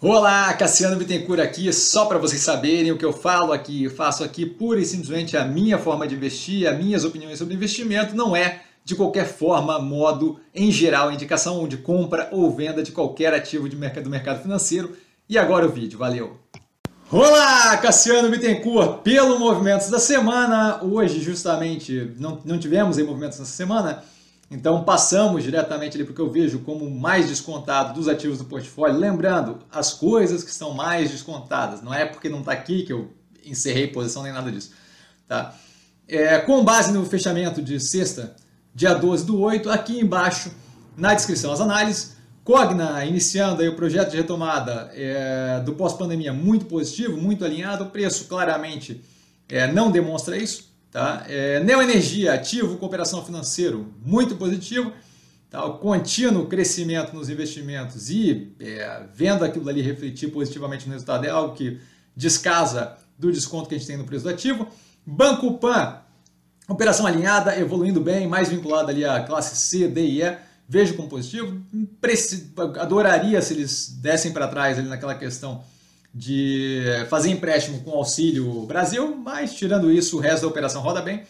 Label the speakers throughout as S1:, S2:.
S1: Olá, Cassiano Bittencourt aqui, só para vocês saberem o que eu falo aqui, eu faço aqui pura e simplesmente a minha forma de investir, as minhas opiniões sobre investimento, não é de qualquer forma, modo, em geral, indicação de compra ou venda de qualquer ativo de mercado, do mercado financeiro. E agora o vídeo, valeu! Olá, Cassiano Bittencourt, pelo Movimentos da Semana, hoje justamente não, não tivemos aí movimentos nessa semana, então passamos diretamente ali para o que eu vejo como mais descontado dos ativos do portfólio. Lembrando, as coisas que estão mais descontadas, não é porque não está aqui que eu encerrei posição nem nada disso. Tá? É, com base no fechamento de sexta, dia 12 do 8, aqui embaixo na descrição as análises. Cogna iniciando aí o projeto de retomada é, do pós-pandemia muito positivo, muito alinhado. O preço claramente é, não demonstra isso. Tá? É, Neoenergia, ativo, cooperação financeiro, muito positivo. Tá? O contínuo crescimento nos investimentos e é, vendo aquilo ali refletir positivamente no resultado é algo que descasa do desconto que a gente tem no preço do ativo. Banco Pan, operação alinhada, evoluindo bem, mais vinculada ali à classe C, D e E. Vejo como positivo. Adoraria se eles dessem para trás ali naquela questão de fazer empréstimo com auxílio Brasil, mas tirando isso, o resto da operação roda bem,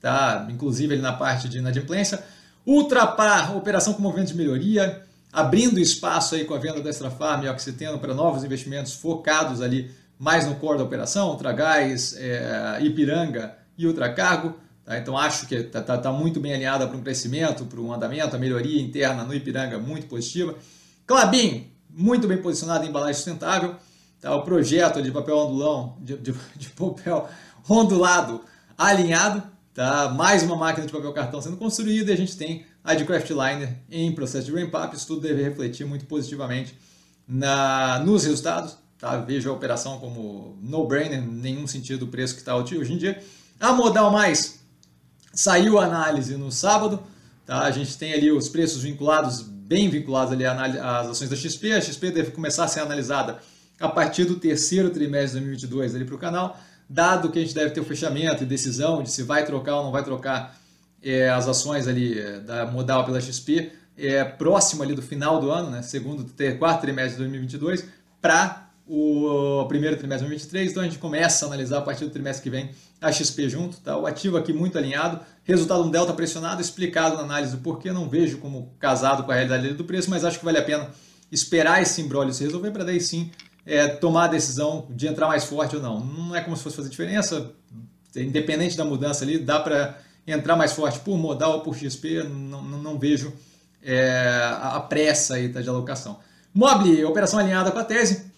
S1: tá? inclusive ali na parte de inadimplência. Ultrapar, operação com movimento de melhoria, abrindo espaço aí com a venda da Extra Farm e Oxiteno para novos investimentos focados ali mais no core da operação, Ultragás, é, Ipiranga e Ultracargo. Tá? Então acho que está tá, tá muito bem alinhada para um crescimento, para um andamento, a melhoria interna no Ipiranga muito positiva. Clabin, muito bem posicionado em embalagem sustentável. Tá? O projeto de papel ondulão, de, de, de papel ondulado alinhado, tá? mais uma máquina de papel cartão sendo construída e a gente tem a de Craftliner em processo de ramp-up. Isso tudo deve refletir muito positivamente na, nos resultados. Tá? Vejo a operação como no-brainer, nenhum sentido o preço que está hoje em dia. A Modal Mais saiu a análise no sábado. Tá? A gente tem ali os preços vinculados, bem vinculados ali às ações da XP. A XP deve começar a ser analisada a partir do terceiro trimestre de 2022 ali para o canal, dado que a gente deve ter o fechamento e decisão de se vai trocar ou não vai trocar é, as ações ali é, da Modal pela XP, é, próximo ali do final do ano, né, segundo, ter, quarto trimestre de 2022, para o primeiro trimestre de 2023, então a gente começa a analisar a partir do trimestre que vem a XP junto, tá? o ativo aqui muito alinhado, resultado um delta pressionado, explicado na análise do porquê, não vejo como casado com a realidade do preço, mas acho que vale a pena esperar esse embrólio se resolver para daí sim é, tomar a decisão de entrar mais forte ou não. Não é como se fosse fazer diferença, independente da mudança ali, dá para entrar mais forte por modal ou por XP, não, não, não vejo é, a pressa aí tá, de alocação. Mobile, operação alinhada com a tese,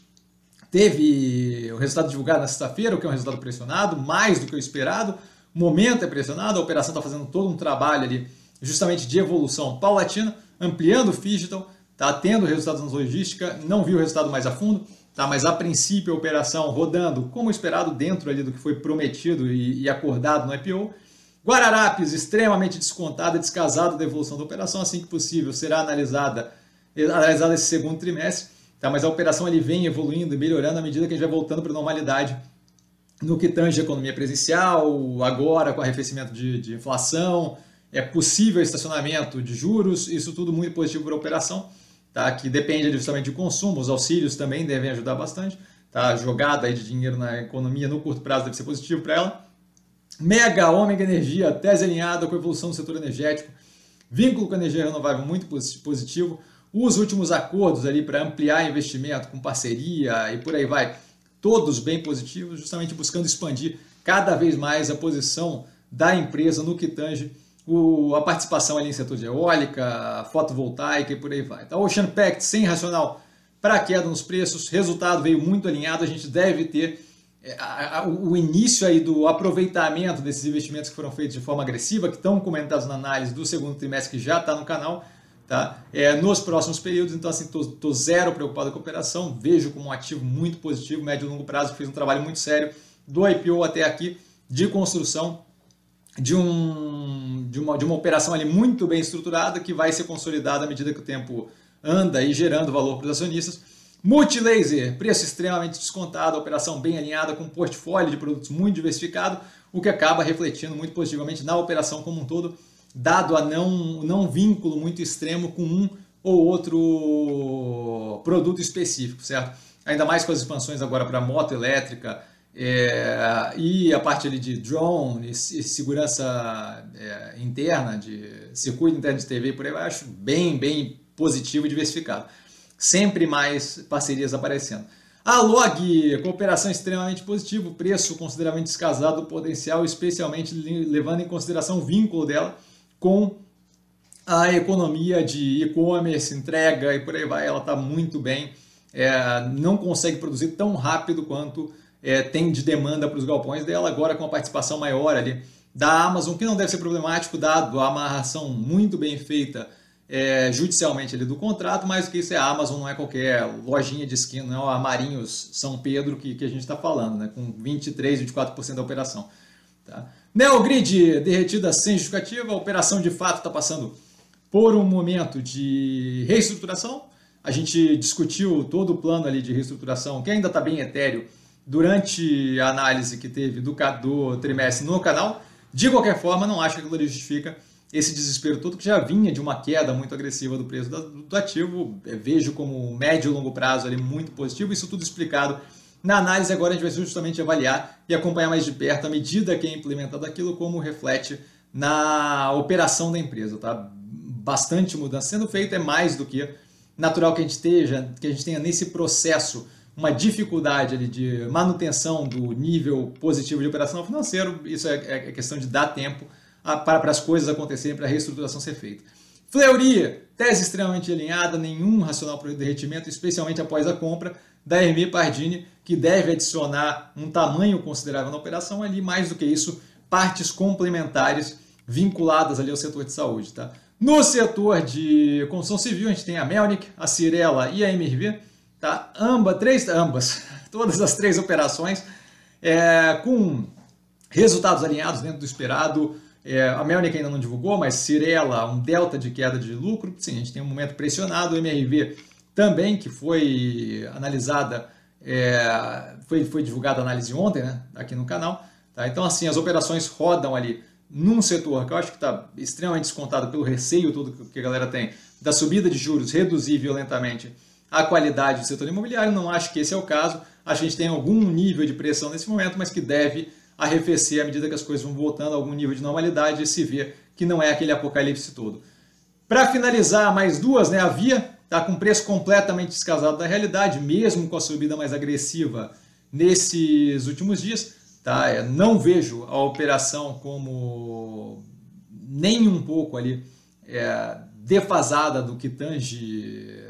S1: teve o resultado divulgado na sexta-feira, o que é um resultado pressionado, mais do que o esperado, o momento é pressionado, a operação está fazendo todo um trabalho ali, justamente de evolução paulatina, ampliando o digital, está tendo resultados na logística, não viu o resultado mais a fundo, Tá, mas a princípio a operação rodando como esperado dentro ali do que foi prometido e, e acordado no IPO. Guararapes extremamente descontada, descasado da evolução da operação, assim que possível será analisada, analisada esse segundo trimestre. Tá, mas a operação ele vem evoluindo e melhorando à medida que a gente vai voltando para a normalidade no que tange a economia presencial, agora com arrefecimento de, de inflação, é possível estacionamento de juros, isso tudo muito positivo para a operação tá? que depende justamente de consumo, os auxílios também devem ajudar bastante. Tá? A jogada aí de dinheiro na economia no curto prazo deve ser positivo para ela. Mega, ômega energia, tese alinhada com a evolução do setor energético, vínculo com a energia renovável muito positivo. Os últimos acordos ali para ampliar investimento com parceria e por aí vai, todos bem positivos, justamente buscando expandir cada vez mais a posição da empresa no que tange o, a participação ali em setor de eólica, fotovoltaica e por aí vai. Então, Ocean Pact sem racional para queda nos preços, resultado veio muito alinhado, a gente deve ter é, a, a, o início aí do aproveitamento desses investimentos que foram feitos de forma agressiva, que estão comentados na análise do segundo trimestre, que já está no canal, tá? É, nos próximos períodos. Então, assim, estou zero preocupado com a operação, vejo como um ativo muito positivo, médio e longo prazo, fez um trabalho muito sério do IPO até aqui de construção de, um, de, uma, de uma operação ali muito bem estruturada que vai ser consolidada à medida que o tempo anda e gerando valor para os acionistas. Multilaser, preço extremamente descontado, operação bem alinhada com um portfólio de produtos muito diversificado, o que acaba refletindo muito positivamente na operação como um todo, dado a não, não vínculo muito extremo com um ou outro produto específico, certo? Ainda mais com as expansões agora para moto elétrica é, e a parte ali de drone e, segurança é, interna, de circuito interno de TV por aí, eu acho bem, bem positivo e diversificado. Sempre mais parcerias aparecendo. A Log, cooperação extremamente positiva, preço consideravelmente descasado, potencial, especialmente levando em consideração o vínculo dela com a economia de e-commerce, entrega e por aí vai. Ela está muito bem, é, não consegue produzir tão rápido quanto é, tem de demanda para os galpões dela, agora com a participação maior ali da Amazon, que não deve ser problemático, dado a amarração muito bem feita é, judicialmente ali do contrato, mas o que isso é a Amazon, não é qualquer lojinha de esquina, não é a Marinhos São Pedro que, que a gente está falando, né, com 23, 24% da operação. Tá? Neogrid derretida sem justificativa, a operação de fato está passando por um momento de reestruturação. A gente discutiu todo o plano ali de reestruturação, que ainda está bem etéreo, durante a análise que teve do, do trimestre no canal. De qualquer forma, não acho que aquilo justifica esse desespero todo que já vinha de uma queda muito agressiva do preço do ativo, é, vejo como médio e longo prazo ali muito positivo, isso tudo explicado na análise agora a gente vai justamente avaliar e acompanhar mais de perto a medida que é implementada aquilo como reflete na operação da empresa, tá? Bastante mudança sendo feita, é mais do que natural que a gente esteja, que a gente tenha nesse processo uma dificuldade ali de manutenção do nível positivo de operação financeira, isso é, é questão de dar tempo para, para as coisas acontecerem, para a reestruturação ser feita. Fleury, tese extremamente alinhada, nenhum racional para o derretimento, especialmente após a compra da Hermé Pardini, que deve adicionar um tamanho considerável na operação, ali mais do que isso, partes complementares vinculadas ali ao setor de saúde. Tá? No setor de construção civil, a gente tem a Melnick, a Cirela e a MRV, tá? Amba, três, ambas, todas as três operações, é, com resultados alinhados dentro do esperado, é, a Melnick ainda não divulgou, mas Cirela, um delta de queda de lucro. Sim, a gente tem um momento pressionado. O MRV também, que foi analisada, é, foi, foi divulgada a análise ontem, né, aqui no canal. Tá? Então, assim, as operações rodam ali num setor que eu acho que está extremamente descontado pelo receio todo que a galera tem da subida de juros reduzir violentamente a qualidade do setor imobiliário. Não acho que esse é o caso. A gente tem algum nível de pressão nesse momento, mas que deve arrefecer à medida que as coisas vão voltando a algum nível de normalidade e se vê que não é aquele apocalipse todo. Para finalizar, mais duas, né? A Via está com preço completamente descasado da realidade, mesmo com a subida mais agressiva nesses últimos dias. Tá? Eu não vejo a operação como nem um pouco ali é, defasada do que tange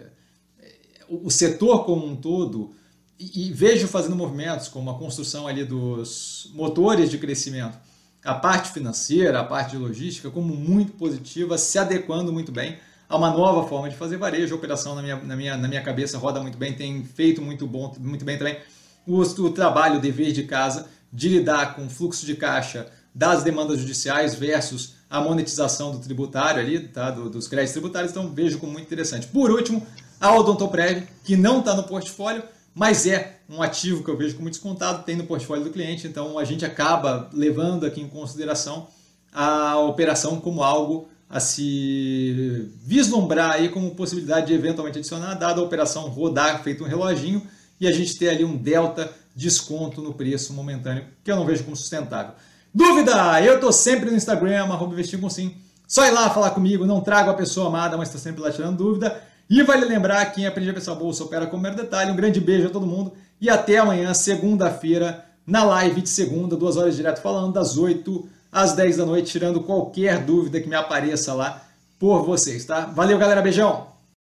S1: o setor como um todo e, vejo fazendo movimentos como a construção ali dos motores de crescimento, a parte financeira, a parte de logística, como muito positiva, se adequando muito bem a uma nova forma de fazer varejo. A operação, na minha, na minha, na minha cabeça, roda muito bem, tem feito muito, bom, muito bem também o, o trabalho, o dever de casa, de lidar com o fluxo de caixa das demandas judiciais versus a monetização do tributário ali, tá? Do, dos créditos tributários, então vejo como muito interessante. Por último, a Odontoprev, que não está no portfólio, mas é um ativo que eu vejo como descontado, tem no portfólio do cliente, então a gente acaba levando aqui em consideração a operação como algo a se vislumbrar aí como possibilidade de eventualmente adicionar, dada a operação rodar feito um reloginho e a gente ter ali um delta desconto no preço momentâneo, que eu não vejo como sustentável. Dúvida? Eu estou sempre no Instagram, arroba com sim. Só ir lá falar comigo, não trago a pessoa amada, mas estou sempre lá tirando dúvida. E vale lembrar, quem aprende a pensar bolsa opera com mero detalhe. Um grande beijo a todo mundo e até amanhã, segunda-feira, na live de segunda, duas horas direto falando, das 8 às 10 da noite, tirando qualquer dúvida que me apareça lá por vocês, tá? Valeu, galera, beijão!